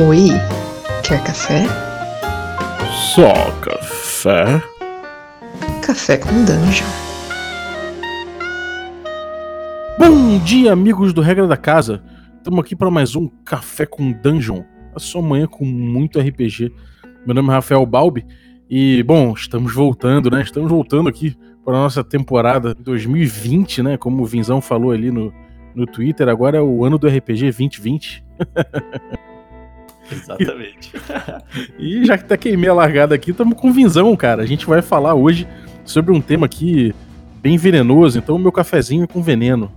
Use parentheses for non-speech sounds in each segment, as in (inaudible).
Oi, quer café? Só café? Café com dungeon. Bom dia, amigos do Regra da Casa. Estamos aqui para mais um Café com Dungeon. A sua manhã com muito RPG. Meu nome é Rafael Balbi e, bom, estamos voltando, né? Estamos voltando aqui para a nossa temporada 2020, né? Como o Vinzão falou ali no, no Twitter, agora é o ano do RPG 2020. (laughs) Exatamente. (laughs) e já que tá queimei a largada aqui, estamos com Vinzão, cara. A gente vai falar hoje sobre um tema aqui bem venenoso, então o meu cafezinho é com veneno.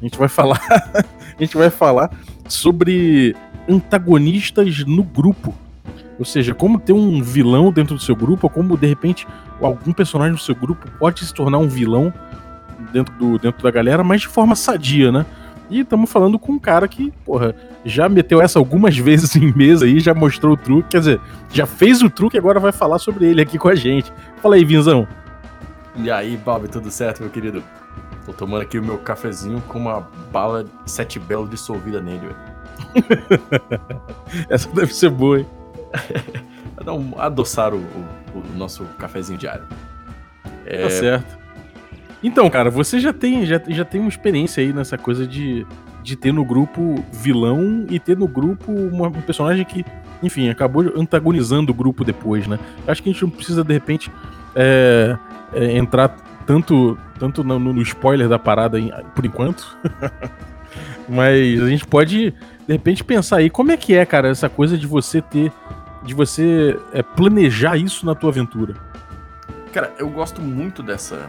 A gente vai falar, (laughs) a gente vai falar sobre antagonistas no grupo. Ou seja, como ter um vilão dentro do seu grupo, ou como de repente algum personagem do seu grupo pode se tornar um vilão dentro, do, dentro da galera, mas de forma sadia, né? E estamos falando com um cara que, porra, já meteu essa algumas (laughs) vezes em mesa aí, já mostrou o truque, quer dizer, já fez o truque e agora vai falar sobre ele aqui com a gente. Fala aí, Vinzão. E aí, Bob, tudo certo, meu querido? Tô tomando aqui o meu cafezinho com uma bala sete belo dissolvida nele, velho. (laughs) essa deve ser boa, hein? (laughs) Dar um, adoçar o, o, o, nosso cafezinho diário. É... Tá certo. Então, cara, você já tem, já, já tem uma experiência aí nessa coisa de, de ter no grupo vilão e ter no grupo uma, um personagem que, enfim, acabou antagonizando o grupo depois, né? Acho que a gente não precisa, de repente, é, é, entrar tanto, tanto no, no, spoiler da parada em, por enquanto. (laughs) Mas a gente pode, de repente, pensar aí como é que é, cara, essa coisa de você ter. de você é, planejar isso na tua aventura. Cara, eu gosto muito dessa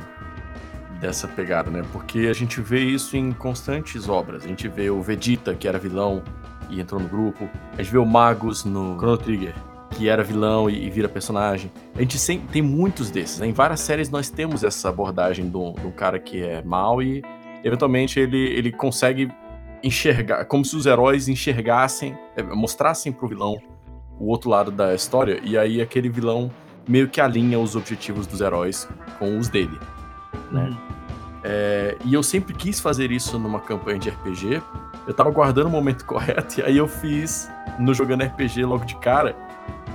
dessa pegada, né? Porque a gente vê isso em constantes obras. A gente vê o Vegeta, que era vilão e entrou no grupo. A gente vê o Magus no Chrono Trigger, que era vilão e, e vira personagem. A gente sempre, tem muitos desses. Né? Em várias séries nós temos essa abordagem do, do cara que é mal e eventualmente ele, ele consegue enxergar, como se os heróis enxergassem, é, mostrassem pro vilão o outro lado da história, e aí aquele vilão meio que alinha os objetivos dos heróis com os dele né? Uhum. É, e eu sempre quis fazer isso numa campanha de RPG. Eu tava guardando o momento (laughs) correto, e aí eu fiz no Jogando RPG logo de cara.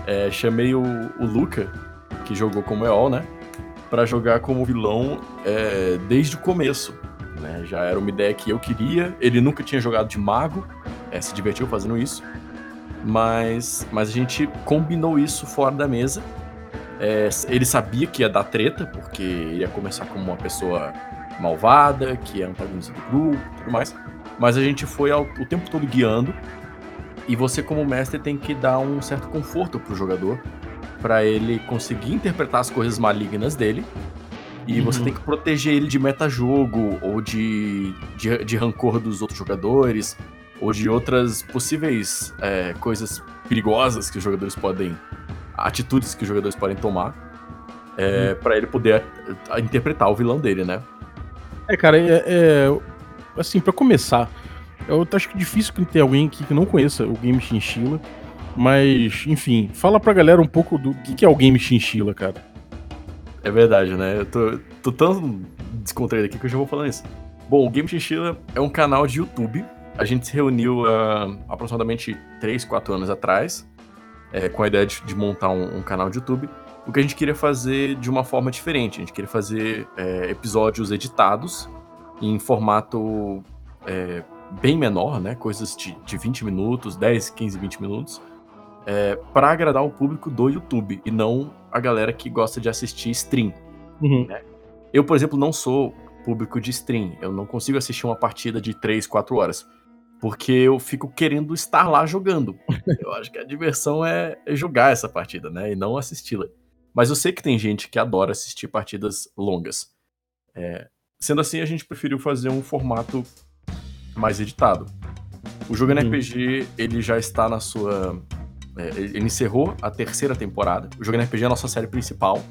É, chamei o, o, Luca, que jogou como EOL, né? Pra jogar como vilão é, desde o começo. Né? Já era uma ideia que eu queria. Ele nunca tinha jogado de mago, é, se divertiu fazendo isso. Mas, mas a gente combinou isso fora da mesa é, ele sabia que ia dar treta, porque ia começar como uma pessoa malvada, que é antagonista do grupo e tudo mais. Mas a gente foi ao, o tempo todo guiando. E você, como mestre, tem que dar um certo conforto pro jogador para ele conseguir interpretar as coisas malignas dele. E uhum. você tem que proteger ele de metajogo, ou de, de, de, rancor dos outros jogadores, ou de outras possíveis é, coisas perigosas que os jogadores podem atitudes que os jogadores podem tomar é, hum. para ele poder interpretar o vilão dele, né? É, cara, é, é assim, para começar, eu acho que é difícil ter alguém aqui que não conheça o Game Chinchilla, mas, enfim, fala pra galera um pouco do que, que é o Game Chinchilla, cara. É verdade, né? Eu tô, tô tão descontraído aqui que eu já vou falando isso. Bom, o Game Chinchilla é um canal de YouTube. A gente se reuniu uh, aproximadamente 3, 4 anos atrás é, com a ideia de, de montar um, um, canal de YouTube, o que a gente queria fazer de uma forma diferente. A gente queria fazer é, episódios editados em formato é, bem menor, né? Coisas de, de 20 minutos, 10, 15, 20 minutos, é, para agradar o público do YouTube e não a galera que gosta de assistir stream. Uhum. Né? Eu, por exemplo, não sou público de stream. Eu não consigo assistir uma partida de 3, 4 horas porque eu fico querendo estar lá jogando. eu acho que a diversão é, é jogar essa partida, né? E não assisti-la. Mas eu sei que tem gente que adora assistir partidas longas. É, sendo assim, a gente preferiu fazer um formato mais editado. O Jogando uhum. RPG, ele já está na sua... É, ele encerrou a terceira temporada. O Jogando RPG é a nossa série principal.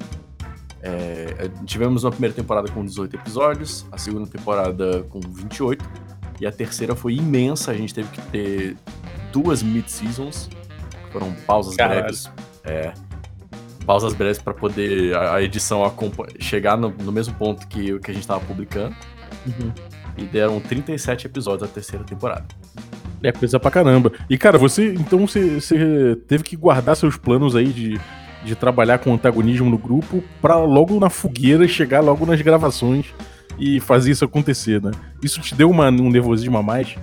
É, tivemos uma primeira temporada com 18 episódios, a segunda temporada com 28 e a terceira foi imensa, a gente teve que ter duas mid-seasons, foram pausas Caralho. breves. É, pausas breves para poder a, a edição chegar no, no, mesmo ponto que, que a gente estava publicando. Uhum. E deram 37 episódios da terceira temporada. É coisa pra caramba. E, cara, você. Então você, você teve que guardar seus planos aí de, de trabalhar com antagonismo no grupo pra logo na fogueira chegar logo nas gravações e fazer isso acontecer, né? Isso te deu uma, um nervosismo a mais?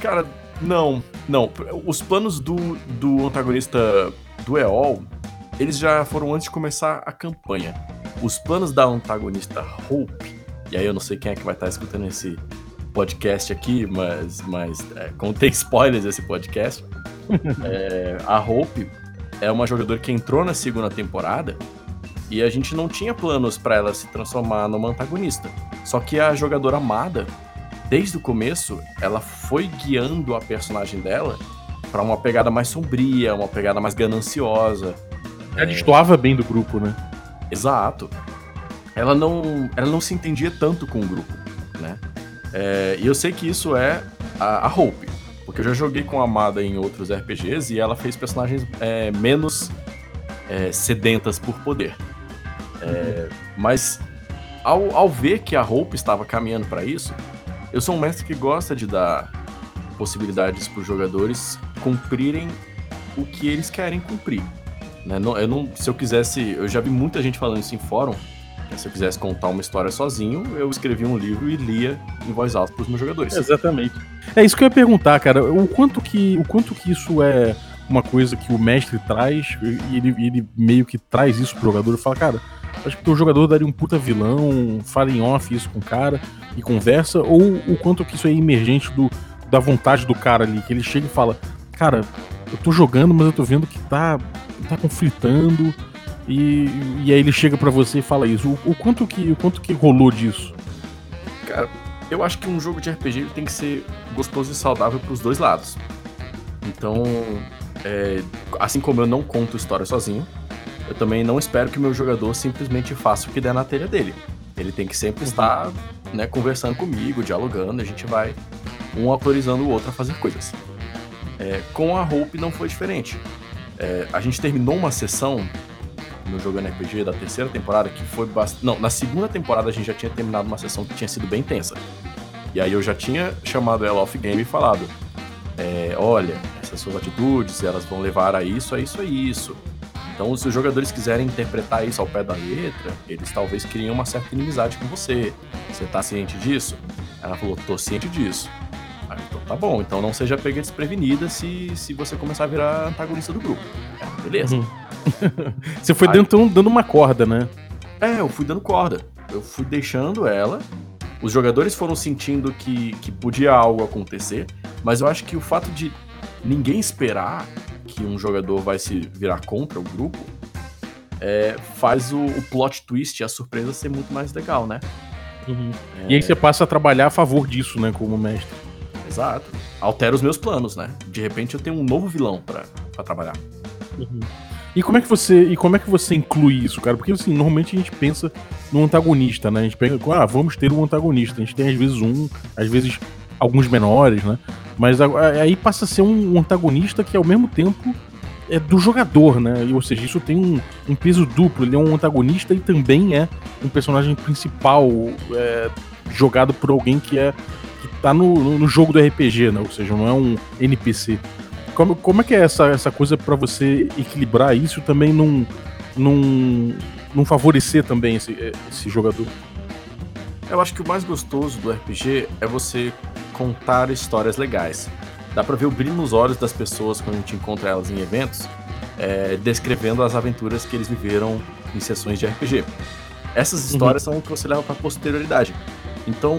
Cara, não, não. Os planos do, do antagonista do EOL, eles já foram antes de começar a campanha. Os planos da antagonista Hope, e aí eu não sei quem é que vai estar escutando esse podcast aqui, mas, mas é, contém (laughs) spoilers esse podcast. (laughs) é, a Hope é uma jogadora que entrou na segunda temporada e a gente não tinha planos para ela se transformar numa antagonista. Só que a jogadora amada, desde o começo, ela foi guiando a personagem dela para uma pegada mais sombria, uma pegada mais gananciosa. Ela destoava bem do grupo, né? Exato. Ela não, ela não se entendia tanto com o grupo, né? É, e eu sei que isso é a, a Hope, porque eu já joguei com a Amada em outros RPGs e ela fez personagens é, menos é, sedentas por poder. É, mas ao, ao ver que a Hope estava caminhando para isso, eu sou um mestre que gosta de dar possibilidades para os jogadores cumprirem o que eles querem cumprir. Né? Não, eu não, se eu quisesse, eu já vi muita gente falando isso em fórum. Se eu quisesse contar uma história sozinho, eu escrevia um livro e lia em voz alta para os meus jogadores. Exatamente. É isso que eu ia perguntar, cara. O quanto que, o quanto que isso é uma coisa que o mestre traz e ele, ele meio que traz isso pro jogador e fala, cara, acho que o jogador daria um puta vilão, fala em off isso com o cara e conversa, ou o quanto que isso é emergente do, da vontade do cara ali, que ele chega e fala, cara, eu tô jogando, mas eu tô vendo que tá, tá conflitando, e, e aí ele chega para você e fala isso. O, o, quanto que, o quanto que rolou disso? Cara, eu acho que um jogo de RPG tem que ser gostoso e saudável pros dois lados. Então, é, assim como eu não conto história sozinho, eu também não espero que o meu jogador simplesmente faça o que der na telha dele. Ele tem que sempre estar né, conversando comigo, dialogando, a gente vai um autorizando o outro a fazer coisas. É, com a Hope não foi diferente. É, a gente terminou uma sessão no Jogando RPG da terceira temporada que foi bastante. Não, na segunda temporada a gente já tinha terminado uma sessão que tinha sido bem tensa. E aí eu já tinha chamado ela off game e falado: é, olha, essas suas atitudes, elas vão levar a isso, a isso, a isso. Então, se os jogadores quiserem interpretar isso ao pé da letra, eles talvez criam uma certa inimizade com você. Você tá ciente disso? Ela falou, tô ciente disso. Tá bom, então não seja pega desprevenida se, se você começar a virar antagonista do grupo. É, beleza. Uhum. (laughs) você foi Aí, dando, dando uma corda, né? É, eu fui dando corda. Eu fui deixando ela. Os jogadores foram sentindo que, que podia algo acontecer, mas eu acho que o fato de ninguém esperar que um jogador vai se virar contra o grupo, é, faz o, o, plot twist e a surpresa ser muito mais legal, né? Uhum. É... E aí você passa a trabalhar a favor disso, né, como mestre. Exato. Altera os meus planos, né? De repente eu tenho um novo vilão para trabalhar. Uhum. E como é que você e como é que você inclui isso, cara? Porque assim, normalmente a gente pensa no antagonista, né? A gente pensa, ah, vamos ter um antagonista. A gente tem às vezes um, às vezes alguns menores, né? Mas aí passa a ser um antagonista que ao mesmo tempo é do jogador, né? ou seja, isso tem um, um, peso duplo. Ele é um antagonista e também é um personagem principal é, jogado por alguém que é tá no, no jogo do RPG, né? Ou seja, não é um NPC. Como, como é que é essa, essa coisa para você equilibrar isso também não, não, não favorecer também esse, esse jogador? Eu acho que o mais gostoso do RPG é você contar histórias legais. Dá pra ver o brilho nos olhos das pessoas quando a gente encontra elas em eventos, é, descrevendo as aventuras que eles viveram em sessões de RPG. Essas uhum. histórias uhum. são o que você leva pra posterioridade. Então,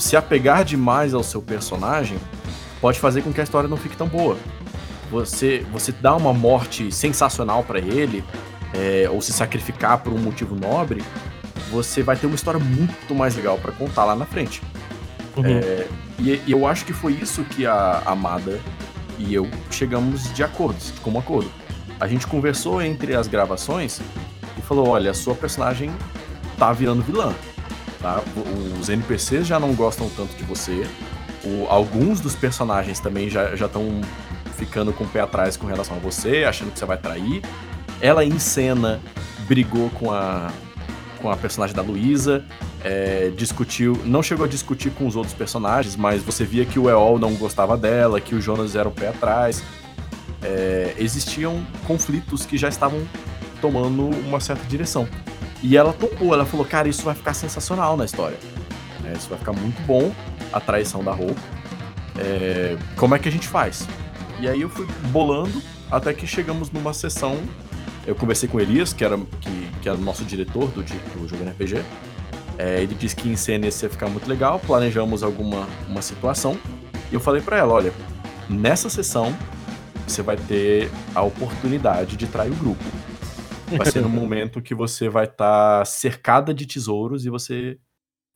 se apegar demais ao seu personagem pode fazer com que a história não fique tão boa. Você, você dá uma morte sensacional para ele, é, ou se sacrificar por um motivo nobre, você vai ter uma história muito mais legal para contar lá na frente. Uhum. É, e, e, eu acho que foi isso que a Amada e eu chegamos de acordo, como acordo. A gente conversou entre as gravações e falou: olha, a sua personagem tá virando vilã. Tá? Os NPCs já não gostam tanto de você. O, alguns dos personagens também já estão ficando com o pé atrás com relação a você, achando que você vai trair. Ela em cena brigou com a, com a personagem da Luísa. é, discutiu, não chegou a discutir com os outros personagens, mas você via que o Eol não gostava dela, que o Jonas era o pé atrás. É, existiam conflitos que já estavam tomando uma certa direção. E ela topou, ela falou, cara, isso vai ficar sensacional na história. É, isso vai ficar muito bom, a traição da Hope. É, como é que a gente faz? E aí eu fui bolando até que chegamos numa sessão. Eu conversei com o Elias, que era, que, que era o nosso diretor do, do jogo RPG. É, ele disse que em cena ia ficar muito legal, planejamos alguma uma situação. E eu falei para ela, olha, nessa sessão você vai ter a oportunidade de trair o grupo. Vai ser no momento que você vai estar tá cercada de tesouros e você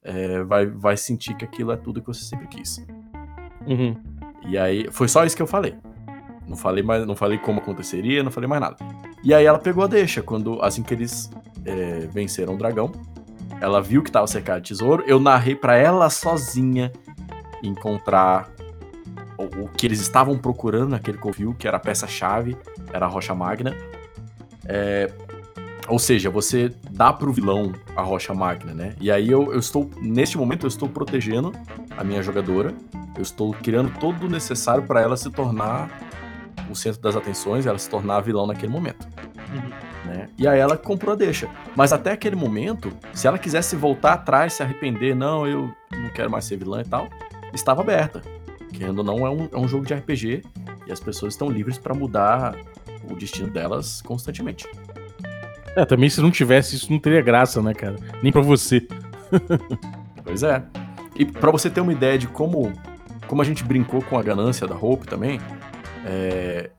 é, vai, vai sentir que aquilo é tudo que você sempre quis. Uhum. E aí, foi só isso que eu falei. Não falei mais, não falei como aconteceria, não falei mais nada. E aí ela pegou a deixa quando assim que eles é, venceram o dragão. Ela viu que tava cercado de tesouro. Eu narrei para ela sozinha encontrar o, o, que eles estavam procurando naquele covil, que era a peça-chave, era a rocha magna. É, ou seja, você dá pro vilão a rocha magna, né? E aí eu, eu estou, neste momento, eu estou protegendo a minha jogadora. Eu estou criando todo o necessário para ela se tornar o centro das atenções, ela se tornar a vilão naquele momento. Uhum. Né? E aí ela comprou a deixa. Mas até aquele momento, se ela quisesse voltar atrás, se arrepender, não, eu não quero mais ser vilã e tal, estava aberta. Querendo ou não, é um, é um jogo de RPG e as pessoas estão livres para mudar o destino delas constantemente. É, também se não tivesse isso não teria graça, né, cara? Nem para você. pois é. E para você ter uma ideia de como, como a gente brincou com a ganância da Hope também, é,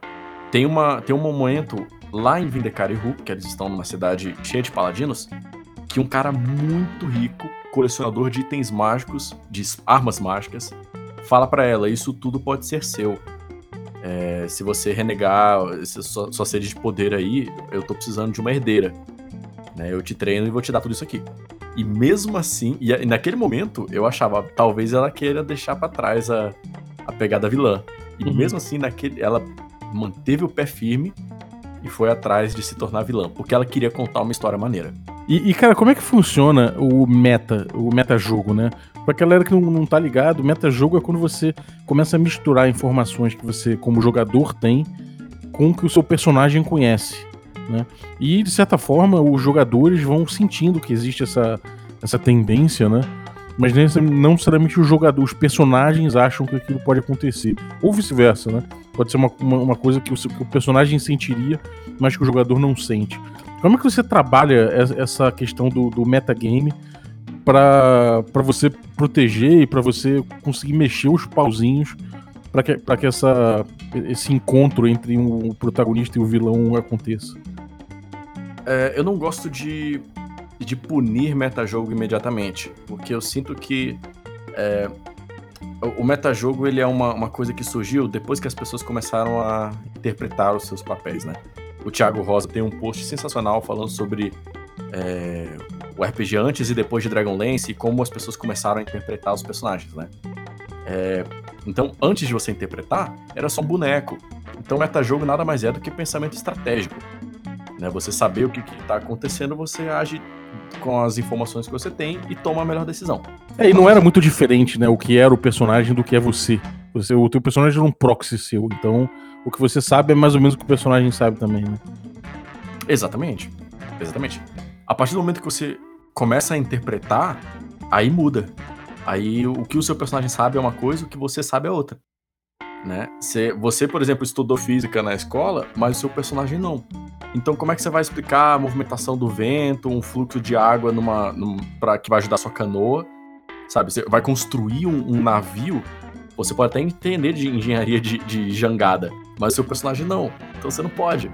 tem, uma, tem um momento lá em Vindecare que eles estão numa cidade cheia de paladinos, que um cara muito rico, colecionador de itens mágicos, de armas mágicas, fala para ela: Isso tudo pode ser seu. É, se você renegar sua, sua sede de poder aí, eu tô precisando de uma herdeira. Né? Eu te treino e vou te dar tudo isso aqui. E mesmo assim, e naquele momento, eu achava, talvez ela queira deixar para trás a, a pegada vilã. E uhum. mesmo assim, naquele, ela manteve o pé firme e foi atrás de se tornar vilã, porque ela queria contar uma história maneira. E, e cara, como é que funciona o meta, o meta-jogo, né? Pra galera que não, não tá ligado, meta-jogo é quando você começa a misturar informações que você, como jogador, tem com o que o seu personagem conhece. Né? E, de certa forma, os jogadores vão sentindo que existe essa, essa tendência, né? Mas não necessariamente os jogadores, os personagens acham que aquilo pode acontecer. Ou vice-versa, né? Pode ser uma, uma, uma coisa que o, que o, personagem sentiria, mas que o jogador não sente. Como é que você trabalha essa questão do, do metagame para você proteger e para você conseguir mexer os pauzinhos para que, pra que essa, esse encontro entre o protagonista e o vilão aconteça. É, eu não gosto de, de punir metajogo imediatamente, porque eu sinto que é, o metajogo ele é uma, uma coisa que surgiu depois que as pessoas começaram a interpretar os seus papéis, né? O Thiago Rosa tem um post sensacional falando sobre é, o RPG antes e depois de Dragonlance e como as pessoas começaram a interpretar os personagens, né? É, então, antes de você interpretar, era só um boneco. Então, metajogo nada mais é do que pensamento estratégico. Né? Você saber o que está acontecendo, você age com as informações que você tem e toma a melhor decisão. É, e não era muito diferente, né? O que era o personagem do que é você. você o teu personagem era um proxy seu, então o que você sabe é mais ou menos o que o personagem sabe também, né? Exatamente. Exatamente. A partir do momento que você começa a interpretar, aí muda. Aí o que o seu personagem sabe é uma coisa, o que você sabe é outra. Né? Você, você, por exemplo, estudou física na escola, mas o seu personagem não. Então, como é que você vai explicar a movimentação do vento, um fluxo de água numa, num, pra, que vai ajudar a sua canoa? Sabe, você vai construir um, um navio, você pode até entender de engenharia de, de jangada, mas o seu personagem não. Então você não pode.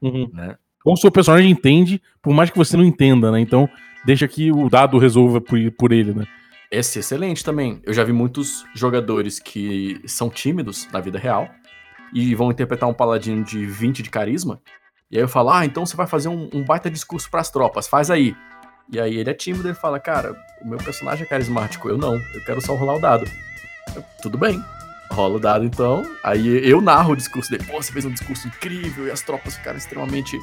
Uhum. Né? Ou o seu personagem entende, por mais que você não entenda, né? Então, deixa que o dado resolva por, por ele, né? Esse é excelente também. Eu já vi muitos jogadores que são tímidos na vida real e vão interpretar um paladino de 20 de carisma. E aí eu falo, ah, então você vai fazer um, um baita discurso para as tropas, faz aí. E aí ele é tímido, ele fala, cara, o meu personagem é carismático, eu não, eu quero só rolar o dado. Eu, Tudo bem, rola o dado então. Aí eu narro o discurso dele, pô, você fez um discurso incrível e as tropas ficaram extremamente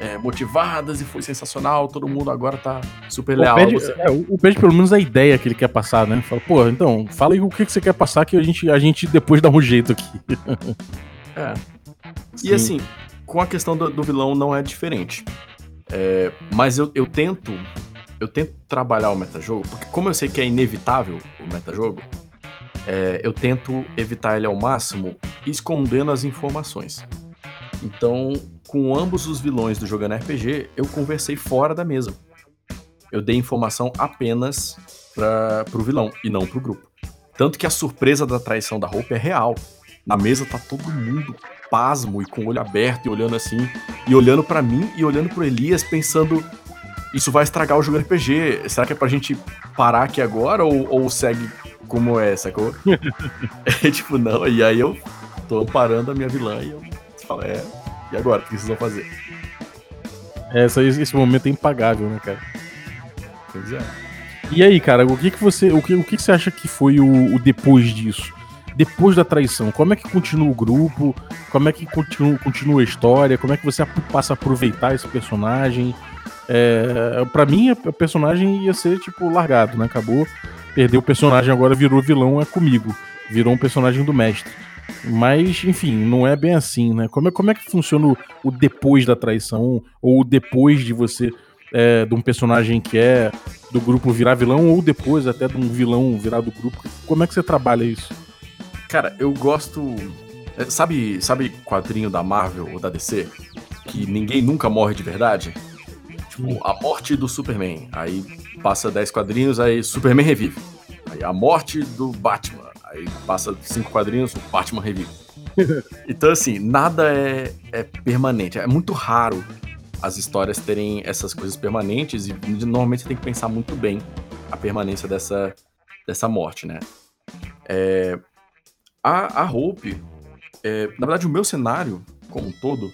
é, motivadas e foi sensacional, todo mundo agora tá super O leal. Pad, Você- é, o o pelo menos, a ideia que ele quer passar, né? Fala, pô, então, fala aí o que, que você quer passar que a gente, a gente depois dá um jeito aqui. É. Sim. E assim, com a questão do, do vilão não é diferente. É, mas eu, eu tento. Eu tento trabalhar o metajogo, porque como eu sei que é inevitável o metajogo, é, eu tento evitar ele ao máximo escondendo as informações. Então, com ambos os vilões do Jogando RPG, eu conversei fora da mesa. Eu dei informação apenas para pro vilão e não pro grupo. Tanto que a surpresa da traição da roupa é real. Na mesa tá todo mundo pasmo e com o olho aberto e olhando assim, e olhando pra mim e olhando pro Elias, pensando: isso vai estragar o jogo RPG. Será que é pra gente parar aqui agora ou, ou segue como é, sacou? (laughs) é tipo, não, e aí eu tô parando a minha vilã e eu falo: é, e agora? O que vocês vão fazer? Essa, esse momento é impagável, né, cara? Pois é. E aí, cara, o que, que você. O que, o que, que você acha que foi o, o depois disso? Depois da traição, como é que continua o grupo? Como é que continua, continua a história? Como é que você passa a aproveitar esse personagem? É, para mim, o personagem ia ser, tipo, largado, né? Acabou, perdeu o personagem, agora virou vilão, é comigo. Virou um personagem do mestre. Mas, enfim, não é bem assim, né? Como é, como é que funciona o, o depois da traição? Ou depois de você. é, de um personagem que é do grupo virar vilão, ou depois até de um vilão virar do grupo. Como é que você trabalha isso? Cara, eu gosto. é, Sabe, sabe quadrinho da Marvel ou da DC? Que ninguém nunca morre de verdade? Tipo, a morte do Superman. Aí passa 10 quadrinhos, aí Superman revive. Aí a morte do Batman. Aí passa 5 quadrinhos, o Batman revive. (laughs) então, assim, nada é, é permanente. É muito raro as histórias terem essas coisas permanentes e normalmente você tem que pensar muito bem a permanência dessa, dessa morte, né? É, a, a Hope, é, na verdade, o meu cenário como um todo,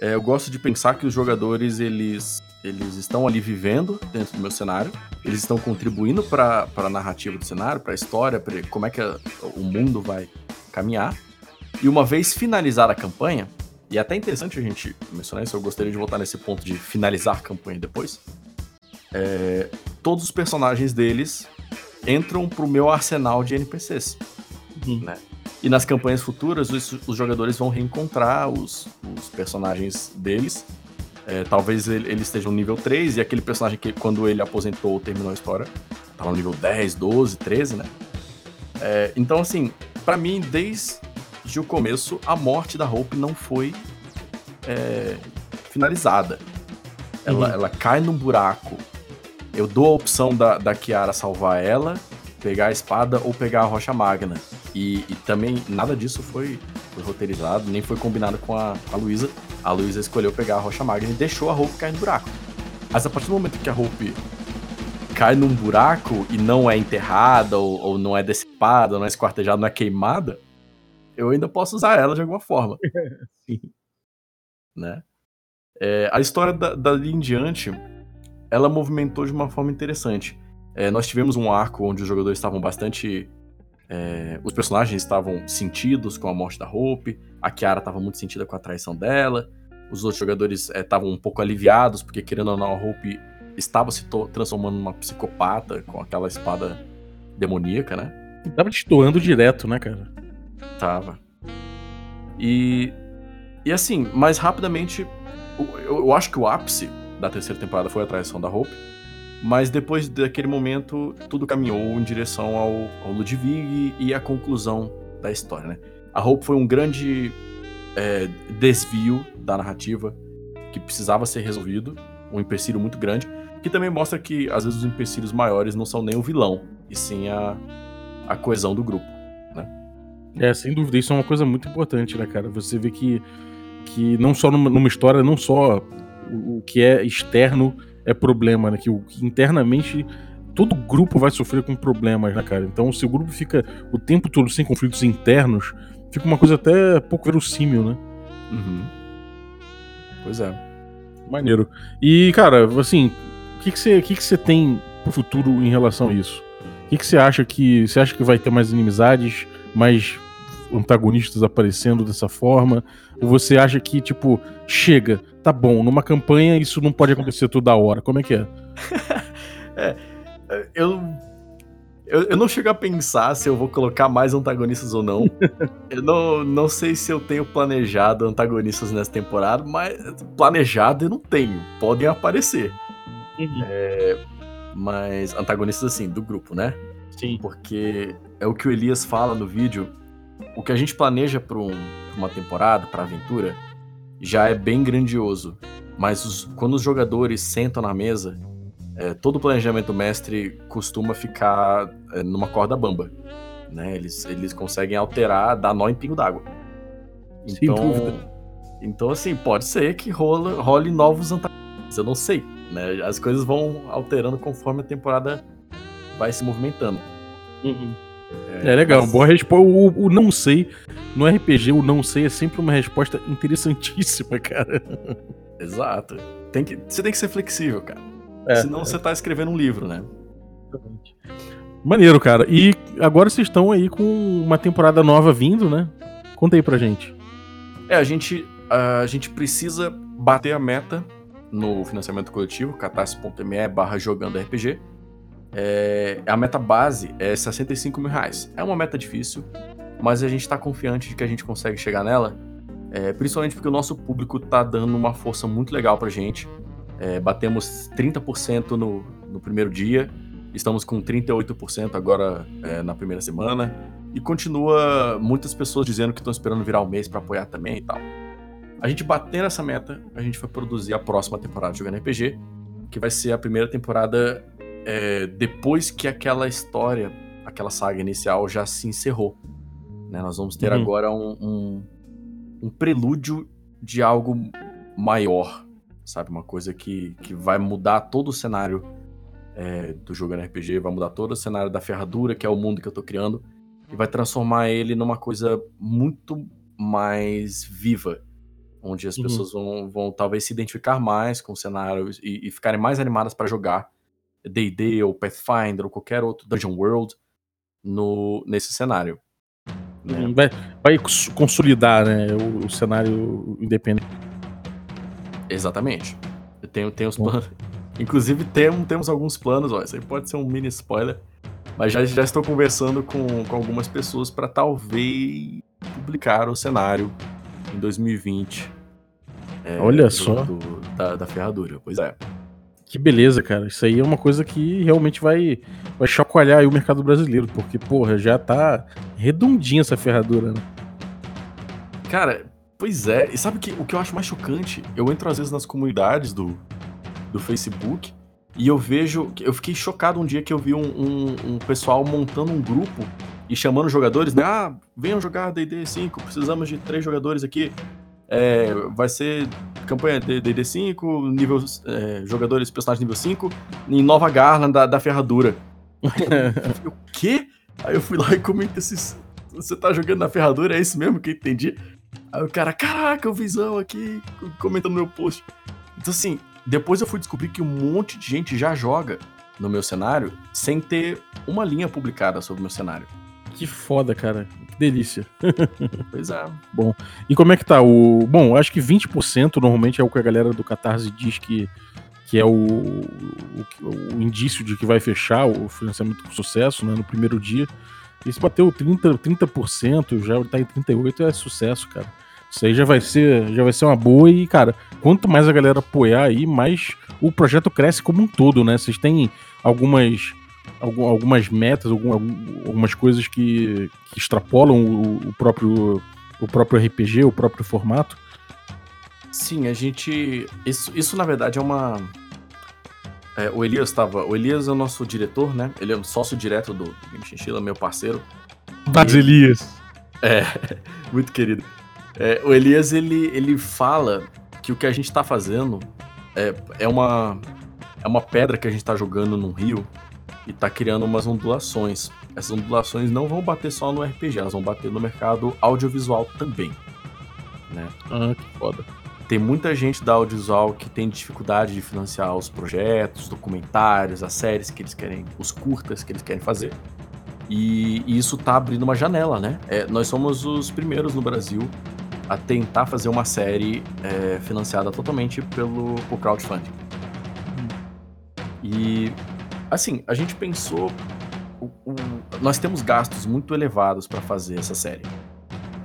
é, eu gosto de pensar que os jogadores eles, eles estão ali vivendo dentro do meu cenário, eles estão contribuindo para a narrativa do cenário, para a história, para como é que a- o mundo vai caminhar. E uma vez finalizada a campanha, e é até interessante a gente mencionar isso, eu gostaria de voltar nesse ponto de finalizar a campanha depois. é, todos os personagens deles entram pro meu arsenal de NPCs. Né? E nas campanhas futuras, os, os jogadores vão reencontrar os, os personagens deles. É, talvez ele, ele esteja no nível 3, e aquele personagem que, quando ele aposentou ou terminou a história, tava no nível 10, 12, 13, né? É, então, assim, pra mim, desde o começo, a morte da Hope não foi é, finalizada. Ela, Uhum. ela cai num buraco. Eu dou a opção da, da Kiara salvar ela, pegar a espada ou pegar a rocha magna. E, e também nada disso foi, foi roteirizado, nem foi combinado com a, Luísa. A Luísa escolheu pegar a rocha magna e deixou a Hope cair no buraco. Mas a partir do momento que a Hope cai num buraco e não é enterrada, ou, ou não é decepada, não é esquartejada, não é queimada, eu ainda posso usar ela de alguma forma. (laughs) Sim. Né? É, a história da- dali em diante, ela movimentou de uma forma interessante. É, nós tivemos um arco onde os jogadores estavam bastante. é, os personagens estavam sentidos com a morte da Hope, a Kiara estava muito sentida com a traição dela, os outros jogadores é, estavam um pouco aliviados, porque querendo ou não, a Hope estava se transformando numa psicopata com aquela espada demoníaca, né? Tava destoando direto, né, cara? Tava. E. E assim, mais rapidamente, eu, eu acho que o ápice da terceira temporada foi a traição da Hope. Mas depois daquele momento, tudo caminhou em direção ao, ao Ludwig e a conclusão da história, né? A Hope foi um grande é, desvio da narrativa que precisava ser resolvido, um empecilho muito grande, que também mostra que às vezes os empecilhos maiores não são nem o vilão, e sim a, a coesão do grupo. É, sem dúvida, isso é uma coisa muito importante, né, cara? Você vê que, que não só numa, numa história, não só o, o que é externo é problema, né? Que, que internamente todo grupo vai sofrer com problemas, né, cara? Então, se o grupo fica o tempo todo sem conflitos internos, fica uma coisa até pouco verossímil, né? Uhum. Pois é. Maneiro. E, cara, assim, o que que você que que você tem pro futuro em relação a isso? O que que você acha que você acha que vai ter mais inimizades, mais antagonistas aparecendo dessa forma? Ou você acha que, tipo, chega, tá bom, numa campanha isso não pode acontecer toda hora? Como é que é? (laughs) é eu, eu, eu, não chego a pensar se eu vou colocar mais antagonistas ou não. (laughs) eu não, não sei se eu tenho planejado antagonistas nessa temporada, mas planejado eu não tenho. Podem aparecer. Uhum. É, mas antagonistas assim, do grupo, né? Sim. Porque é o que o Elias fala no vídeo. O que a gente planeja para um, uma temporada, para aventura, já é bem grandioso. Mas os, quando os jogadores sentam na mesa, é, todo o planejamento mestre costuma ficar é, numa corda bamba. Né? Eles, eles conseguem alterar, dar nó em pingo d'água. Então, então, assim, pode ser que rola, role novos antagonistas. Eu não sei. Né? As coisas vão alterando conforme a temporada vai se movimentando. Uhum. É, é, legal, mas... boa resposta. O, o, não sei no RPG, o não sei é sempre uma resposta interessantíssima, (laughs) cara. Exato. Tem que, você tem que ser flexível, cara. É, Senão é. você tá escrevendo um livro, né? Maneiro, cara. E agora vocês estão aí com uma temporada nova vindo, né? Conta aí pra gente. É, a gente, a gente precisa bater a meta no financiamento coletivo, catarse.me barra jogando RPG. É, a meta base é 65 mil reais. É uma meta difícil, mas a gente está confiante de que a gente consegue chegar nela, é, principalmente porque o nosso público está dando uma força muito legal pra gente. É, batemos 30% no, no primeiro dia, estamos com 38% agora é, na primeira semana, e continua muitas pessoas dizendo que estão esperando virar o um mês para apoiar também e tal. A gente batendo essa meta, a gente vai produzir a próxima temporada de Jogando RPG, que vai ser a primeira temporada é, depois que aquela história, aquela saga inicial já se encerrou. Né? Nós vamos ter uhum. agora um, um, um, prelúdio de algo maior, sabe? Uma coisa que, que vai mudar todo o cenário é, do Jogando RPG, vai mudar todo o cenário da ferradura, que é o mundo que eu tô criando, e vai transformar ele numa coisa muito mais viva onde as uhum. pessoas vão, vão talvez se identificar mais com o cenário e, e ficarem mais animadas para jogar D&D ou Pathfinder ou qualquer outro Dungeon World no, nesse cenário. Né? Uhum. Vai, vai, consolidar né, o, o, cenário independente. Exatamente. Tenho, tenho os planos. (laughs) Inclusive tem, temos alguns planos, ó, isso aí pode ser um mini spoiler, mas já, já estou conversando com, com algumas pessoas para talvez publicar o cenário em 2020. É, Olha do, só. Do, da, da ferradura, pois é. Que beleza, cara. Isso aí é uma coisa que realmente vai, vai chacoalhar o mercado brasileiro, porque, porra, já tá redondinha essa ferradura, né? Cara, pois é. E sabe que, o que eu acho mais chocante? Eu entro às vezes nas comunidades do, do Facebook e eu vejo. Eu fiquei chocado um dia que eu vi um, um, um pessoal montando um grupo e chamando jogadores, né? Ah, venham jogar DD 5, precisamos de três jogadores aqui. É, vai ser campanha DD 5, nível, é, jogadores, personagens nível 5, em Nova Garland da, da ferradura. (laughs) o quê? Aí eu fui lá e comentei esses. Você tá jogando na ferradura? É isso mesmo que eu entendi? Aí o cara, caraca, o Visão aqui comentando no meu post. Então, assim, depois eu fui descobrir que um monte de gente já joga no meu cenário sem ter uma linha publicada sobre o meu cenário. Que foda, cara. Que delícia. (laughs) Pois é. Bom, e como é que tá o. Bom, acho que 20% normalmente é o que a galera do Catarse diz que, que é o, o, o indício de que vai fechar o financiamento com sucesso, né? No primeiro dia. E se bateu 30%, 30% já tá em 38% é sucesso, cara. Isso aí já vai ser, já vai ser uma boa e, cara, quanto mais a galera apoiar aí, mais o projeto cresce como um todo, né? Vocês têm algumas algumas metas, algumas coisas que, que extrapolam o, o, próprio, o próprio RPG, o próprio formato? Sim, a gente. Isso, isso na verdade é uma. É, o Elias estava. O Elias é o nosso diretor, né? Ele é o sócio direto do Game Chinchilla, meu parceiro. Mas Elias. É, (laughs) muito querido. É, o Elias ele, ele fala que o que a gente está fazendo é, é, uma, é uma pedra que a gente está jogando num rio e tá criando umas ondulações. Essas ondulações não vão bater só no RPG, elas vão bater no mercado audiovisual também. Né? Ah, que foda. Tem muita gente da audiovisual que tem dificuldade de financiar os projetos, documentários, as séries que eles querem, os curtas que eles querem fazer. E, e isso tá abrindo uma janela, né? É, nós somos os primeiros no Brasil a tentar fazer uma série é, financiada totalmente pelo por crowdfunding. E assim, a gente pensou. O, o, nós temos gastos muito elevados para fazer essa série.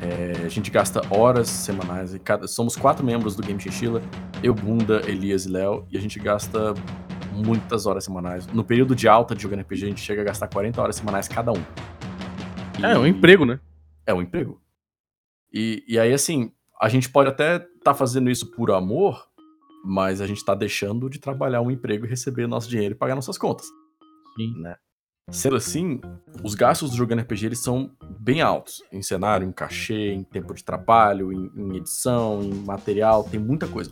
É, a gente gasta horas semanais, e cada, somos quatro membros do Game Chinchilla, eu, Bunda, Elias e Léo, e a gente gasta muitas horas semanais. No período de alta de jogando RPG, a gente chega a gastar 40 horas semanais cada um. E é, é um emprego, né? É um emprego. E, e aí, assim, a gente pode até estar tá fazendo isso por amor, mas a gente está deixando de trabalhar um emprego e receber nosso dinheiro e pagar nossas contas. Sim. Né? Sendo assim, os gastos do jogando RPG eles são bem altos. Em cenário, em cachê, em tempo de trabalho, em, em edição, em material, tem muita coisa.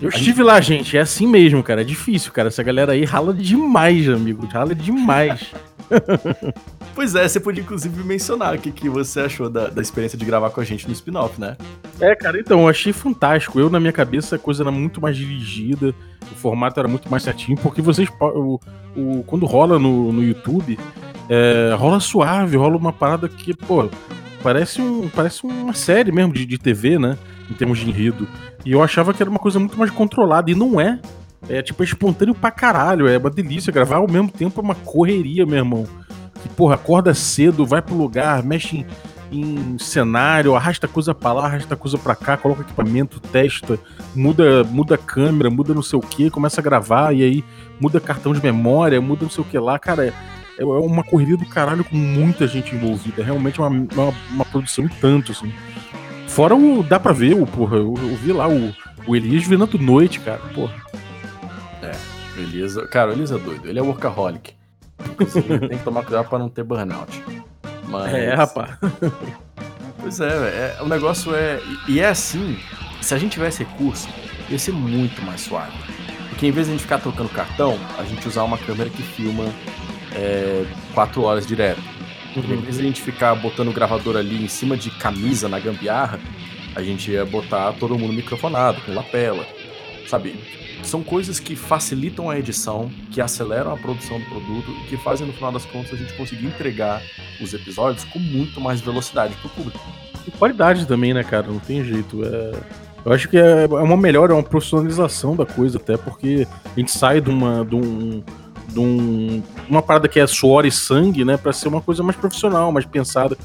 Eu a estive gente... lá, gente. É assim mesmo, cara. É difícil, cara. Essa galera aí rala demais, amigo. Rala demais. (laughs) pois é, você podia inclusive mencionar o que, que você achou da, da experiência de gravar com a gente no spin-off, né? É, cara, então, eu achei fantástico. Eu, na minha cabeça, a coisa era muito mais dirigida, o formato era muito mais certinho, porque vocês. O, o, quando rola no, no YouTube, é, rola suave, rola uma parada que, pô, parece, um, parece uma série mesmo de, de TV, né? Em termos de enredo. E eu achava que era uma coisa muito mais controlada, e não é. É tipo é espontâneo pra caralho, é uma delícia. Gravar ao mesmo tempo é uma correria, meu irmão. Que, porra, acorda cedo, vai pro lugar, mexe em, em cenário, arrasta coisa pra lá, arrasta coisa pra cá, coloca equipamento, testa, muda, muda câmera, muda não sei o que, começa a gravar e aí muda cartão de memória, muda não sei o que lá, cara. É, é uma correria do caralho com muita gente envolvida. É realmente uma, uma, uma produção e tanto, assim. Fora o. Dá pra ver, o, porra, eu, eu vi lá o, o Elias virando noite, cara, porra. É, o Elias. Cara, o Elias é doido. Ele é workaholic. Inclusive, tem que tomar cuidado pra não ter burnout. Mas... É, rapaz. (laughs) pois é, é, o negócio é. E é assim, se a gente tivesse recurso, ia ser muito mais suave. Porque em vez de a gente ficar trocando cartão, a gente usar uma câmera que filma é, 4 horas direto. Uhum. Em vez de a gente ficar botando o gravador ali em cima de camisa na gambiarra, a gente ia botar todo mundo microfonado, com lapela. Sabe? São coisas que facilitam a edição, que aceleram a produção do produto e que fazem, no final das contas, a gente conseguir entregar os episódios com muito mais velocidade pro público. E qualidade também, né, cara? Não tem jeito. É... Eu acho que é, é uma melhor, é uma profissionalização da coisa, até porque a gente sai de uma. De um, de um, uma parada que é suor e sangue, né, para ser uma coisa mais profissional, mais pensada.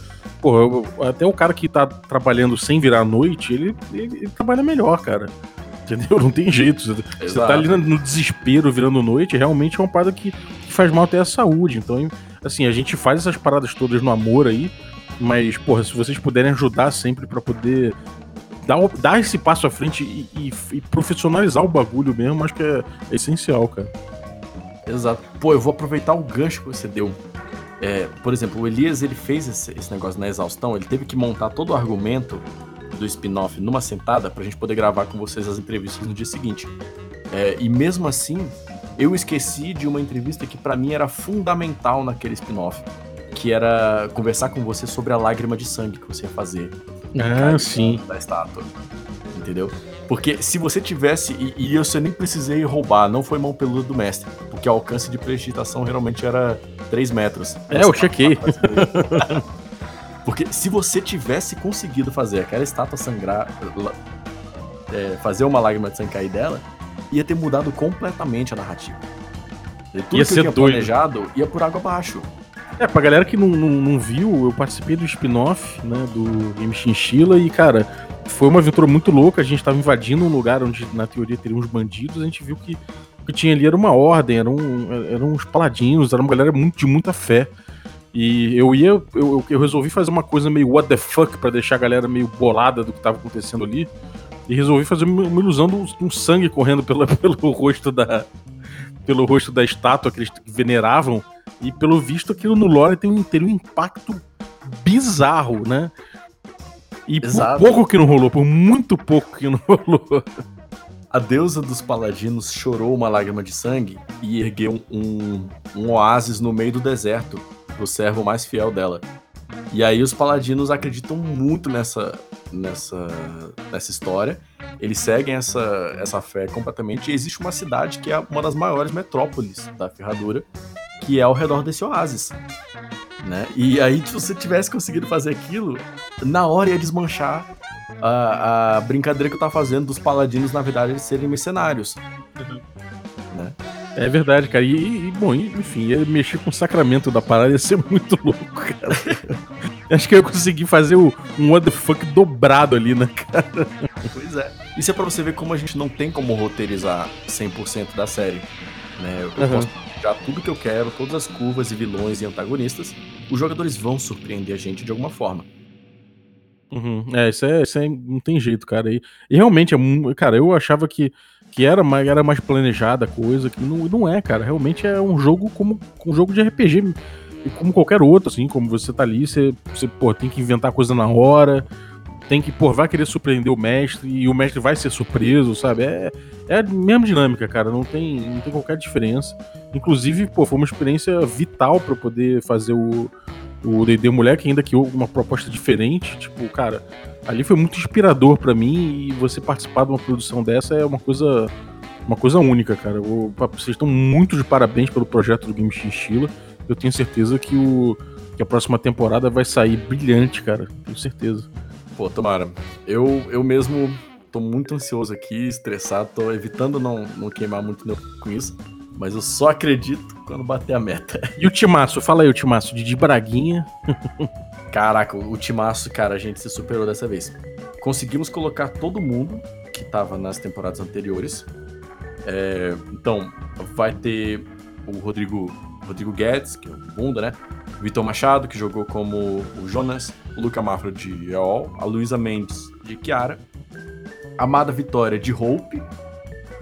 Pô, até o cara que tá trabalhando sem virar noite, ele, ele, ele trabalha melhor, cara. Entendeu? Não tem jeito. Você, você tá ali no desespero virando noite, realmente é uma parada que, que faz mal até a saúde. Então, assim, a gente faz essas paradas todas no amor aí, mas, porra, se vocês puderem ajudar sempre para poder dar, dar esse passo à frente e, e, e, profissionalizar o bagulho mesmo, acho que é, é, essencial, cara. Exato. Pô, eu vou aproveitar o gancho que você deu. É, por exemplo, o Elias ele fez esse, esse negócio na exaustão, ele teve que montar todo o argumento do spin-off numa sentada pra gente poder gravar com vocês as entrevistas no dia seguinte. É, e mesmo assim, eu esqueci de uma entrevista que para mim era fundamental naquele spin-off, que era conversar com você sobre a lágrima de sangue que você ia fazer. Ah, sim. Da estátua. Entendeu? Porque se você tivesse, e, e eu nem precisei roubar, não foi mão peluda do mestre, porque o alcance de prestigiação realmente era 3 metros. É, eu chequei. (laughs) Porque se você tivesse conseguido fazer aquela estátua sangrar, é, fazer uma lágrima de sangue cair dela, ia ter mudado completamente a narrativa. E tudo ia que ser eu tinha doido. planejado ia por água abaixo. É, pra galera que não, não, não viu, eu participei do spin-off, né, do Game Chinchilla e, cara, foi uma aventura muito louca. A gente tava invadindo um lugar onde, na teoria, teriam uns bandidos. A gente viu que o que tinha ali era uma ordem, eram, eram uns paladinos, era uma galera muito, de muita fé. E eu ia, eu, eu resolvi fazer uma coisa meio what the fuck pra deixar a galera meio bolada do que tava acontecendo ali. E resolvi fazer uma, ilusão de um, sangue correndo pela, (laughs) pelo rosto da pelo rosto da estátua que eles veneravam. E pelo visto aquilo no lore tem um, tem um impacto bizarro, né? E Exato. por pouco que não rolou, por muito pouco que não (laughs) rolou. A deusa dos paladinos chorou uma lágrima de sangue e ergueu um, um oásis no meio do deserto pro servo mais fiel dela. E aí os paladinos acreditam muito nessa, nessa, nessa história. Eles seguem essa, essa fé completamente. E existe uma cidade que é uma das maiores metrópoles da ferradura, que é ao redor desse oásis. Né? E aí, se você tivesse conseguido fazer aquilo, na hora ia desmanchar a, a brincadeira que eu tava fazendo dos paladinos, na verdade, eles serem mercenários. Né? É verdade, cara. E, e, bom, enfim, ia mexer com o sacramento da parada ia ser (laughs) muito louco, cara. (laughs) Acho que eu ia conseguir fazer o, um what the fuck dobrado ali, né, cara? Pois é. Isso é pra você ver como a gente não tem como roteirizar 100% da série. Né? Eu Uhum. posso já tudo que eu quero, todas as curvas e vilões e antagonistas. Os jogadores vão surpreender a gente de alguma forma. Uhum. É, isso é, isso é. Não tem jeito, cara. E, e realmente é Cara, eu achava que, que era, mais, era mais planejada a coisa, que não, não é, cara. Realmente é um jogo como um jogo de RPG. Como qualquer outro, assim, como você tá ali, você, você pô, tem que inventar coisa na hora. Tem que, pô, vai querer surpreender o mestre e o mestre vai ser surpreso, sabe? É, é a mesma dinâmica, cara. Não tem, não tem qualquer diferença. Inclusive, pô, foi uma experiência vital pra poder fazer o, o D&D Moleque, ainda que uma proposta diferente. Tipo, cara, ali foi muito inspirador pra mim e você participar de uma produção dessa é uma coisa uma coisa única, cara. Eu- vocês estão muito de parabéns pelo projeto do Game Estila. Eu tenho certeza que, o, que a próxima temporada vai sair brilhante, cara. Tenho certeza. Pô, tomara. Eu, eu mesmo tô muito ansioso aqui, estressado, tô evitando não, não queimar muito com isso. Mas eu só acredito quando bater a meta. (laughs) E o Timaço? Fala aí, o Timaço. Didi Braguinha. Caraca, o timaço, cara, a gente se superou dessa vez. Conseguimos colocar todo mundo que tava nas temporadas anteriores. É, então, vai ter o Rodrigo, Rodrigo Guedes, que é o Bunda, né? O Vitor Machado, que jogou como o Jonas. O Luca Mafra de Eol. A Luísa Mendes de Kiara. A Amada Vitória de Hope.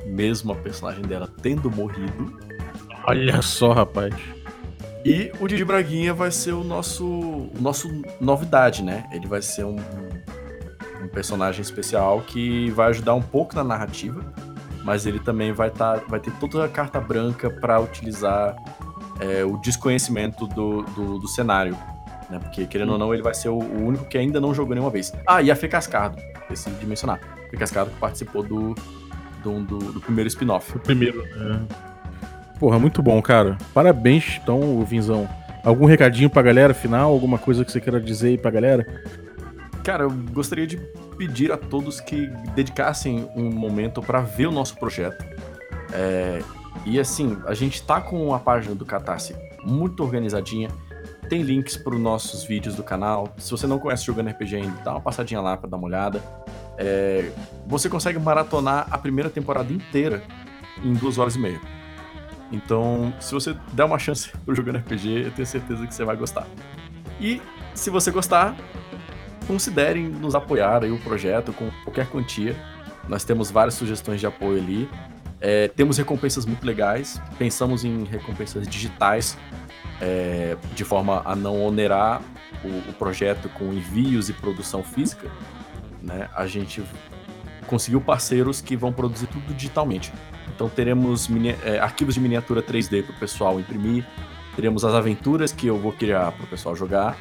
Mesmo a personagem dela tendo morrido. Olha só, rapaz. E o Didi Braguinha vai ser o nosso, o nosso novidade, né? Ele vai ser um, um personagem especial que vai ajudar um pouco na narrativa, mas ele também vai, tá, vai ter toda a carta branca para utilizar é, o desconhecimento do, do, do cenário. Né? Porque, querendo ou não, ele vai ser o, o único que ainda não jogou nenhuma vez. Ah, e a Fê Cascardo, esqueci de mencionar. Fê Cascardo que participou do, do, do, do primeiro spin-off. O primeiro. É. Porra, muito bom, cara. Parabéns, então, Vinzão. Algum recadinho pra galera final? Alguma coisa que você queira dizer aí pra galera? Cara, eu gostaria de pedir a todos que dedicassem um momento para ver o nosso projeto. É, e assim, a gente tá com a página do Catarse muito organizadinha. Tem links para os nossos vídeos do canal. Se você não conhece Jogando RPG ainda, dá uma passadinha lá para dar uma olhada. É, você consegue maratonar a primeira temporada inteira em duas horas e meia. Então, se você der uma chance (laughs) pro Jogando RPG, eu tenho certeza que você vai gostar. E se você gostar, considerem nos apoiar aí o projeto com qualquer quantia. Nós temos várias sugestões de apoio ali. É, temos recompensas muito legais. Pensamos em recompensas digitais é, de forma a não onerar o, o projeto com envios e produção física. Né? A gente conseguiu parceiros que vão produzir tudo digitalmente. Então teremos é, arquivos de miniatura 3D para o pessoal imprimir. Teremos as aventuras que eu vou criar para o pessoal jogar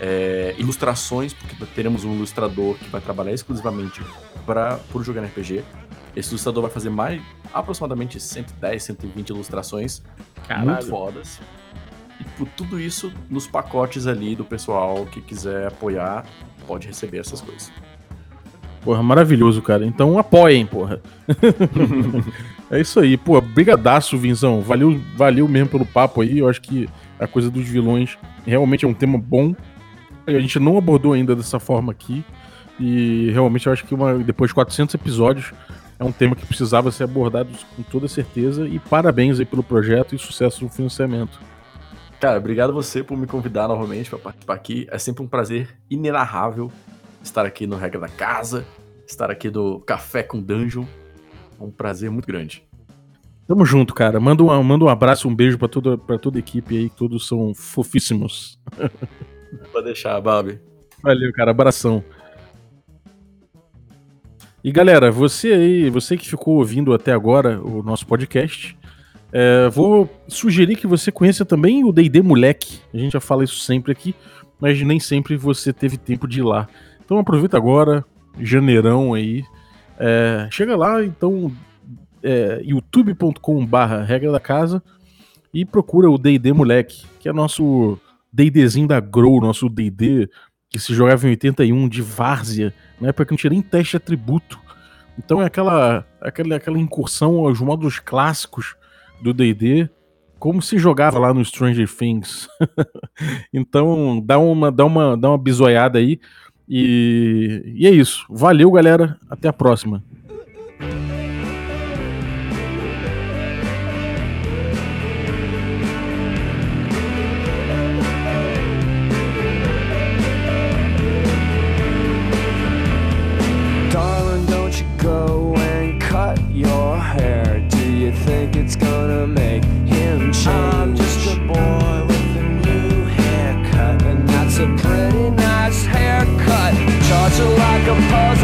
é, ilustrações, porque teremos um ilustrador que vai trabalhar exclusivamente para o jogar RPG. Esse ilustrador vai fazer mais aproximadamente 110, 120 ilustrações muito fodas. Por tudo isso nos pacotes ali do pessoal que quiser apoiar, pode receber essas coisas. Porra, maravilhoso, cara. Então apoiem, porra. (laughs) é isso aí, pô. Brigadaço, Vinzão. Valeu, valeu mesmo pelo papo aí. Eu acho que a coisa dos vilões realmente é um tema bom. A gente não abordou ainda dessa forma aqui. E realmente eu acho que uma, depois de 400 episódios é um tema que precisava ser abordado com toda certeza. E parabéns aí pelo projeto e sucesso no financiamento. Cara, obrigado você por me convidar novamente para participar aqui. É sempre um prazer inenarrável estar aqui no Regra da Casa, estar aqui do Café com Dungeon. É um prazer muito grande. Tamo junto, cara. Manda um, manda um abraço, um beijo pra toda, pra toda a equipe aí, todos são fofíssimos. (laughs) Pode deixar, Babi. Valeu, cara. Abração. E galera, você aí, você que ficou ouvindo até agora o nosso podcast, é, vou sugerir que você conheça também o D&D Moleque. A gente já fala isso sempre aqui, mas nem sempre você teve tempo de ir lá. Então aproveita agora, janeirão aí. É, chega lá, então, é, youtube.com barra regra da casa e procura o D&D Moleque, que é nosso D&Dzinho da Grow, nosso D&D, que se jogava em 81 de várzea, na época que não tinha nem teste atributo. Então é aquela, aquela, aquela incursão aos modos clássicos do D&D, como se jogava lá no Stranger Things. (laughs) então dá uma, dá, uma, dá uma bisoiada aí. E, e é isso. Valeu, galera. Até a próxima. Darling, don't you go and cut your hair. Do you think it's gonna make him change? I'm just a boy with a new haircut, and that's a pretty nice haircut. Charge it like a puzzle,